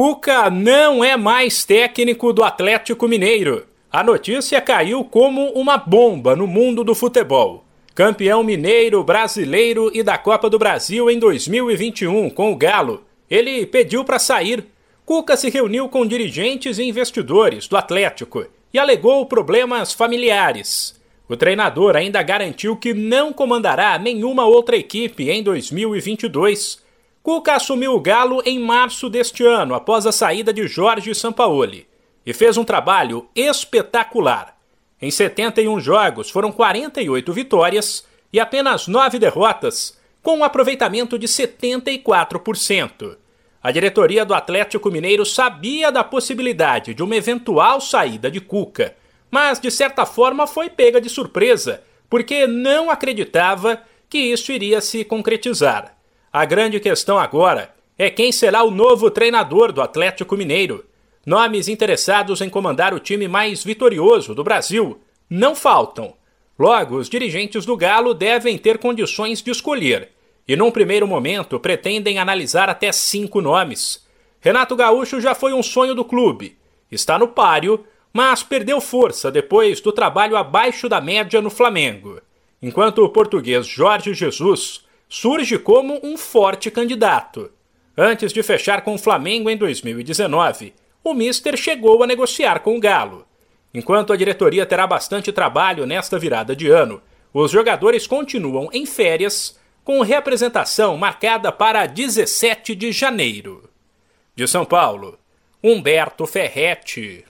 Cuca não é mais técnico do Atlético Mineiro. A notícia caiu como uma bomba no mundo do futebol. Campeão mineiro, brasileiro e da Copa do Brasil em 2021 com o Galo. Ele pediu para sair. Cuca se reuniu com dirigentes e investidores do Atlético e alegou problemas familiares. O treinador ainda garantiu que não comandará nenhuma outra equipe em 2022 Cuca assumiu o Galo em março deste ano, após a saída de Jorge Sampaoli, e fez um trabalho espetacular. Em 71 jogos foram 48 vitórias e apenas 9 derrotas, com um aproveitamento de 74%. A diretoria do Atlético Mineiro sabia da possibilidade de uma eventual saída de Cuca, mas de certa forma foi pega de surpresa, porque não acreditava que isso iria se concretizar. A grande questão agora é quem será o novo treinador do Atlético Mineiro. Nomes interessados em comandar o time mais vitorioso do Brasil não faltam. Logo, os dirigentes do Galo devem ter condições de escolher, e num primeiro momento pretendem analisar até cinco nomes. Renato Gaúcho já foi um sonho do clube, está no páreo, mas perdeu força depois do trabalho abaixo da média no Flamengo. Enquanto o português Jorge Jesus surge como um forte candidato. Antes de fechar com o Flamengo em 2019, o Mister chegou a negociar com o Galo. Enquanto a diretoria terá bastante trabalho nesta virada de ano, os jogadores continuam em férias, com reapresentação marcada para 17 de janeiro. De São Paulo, Humberto Ferretti.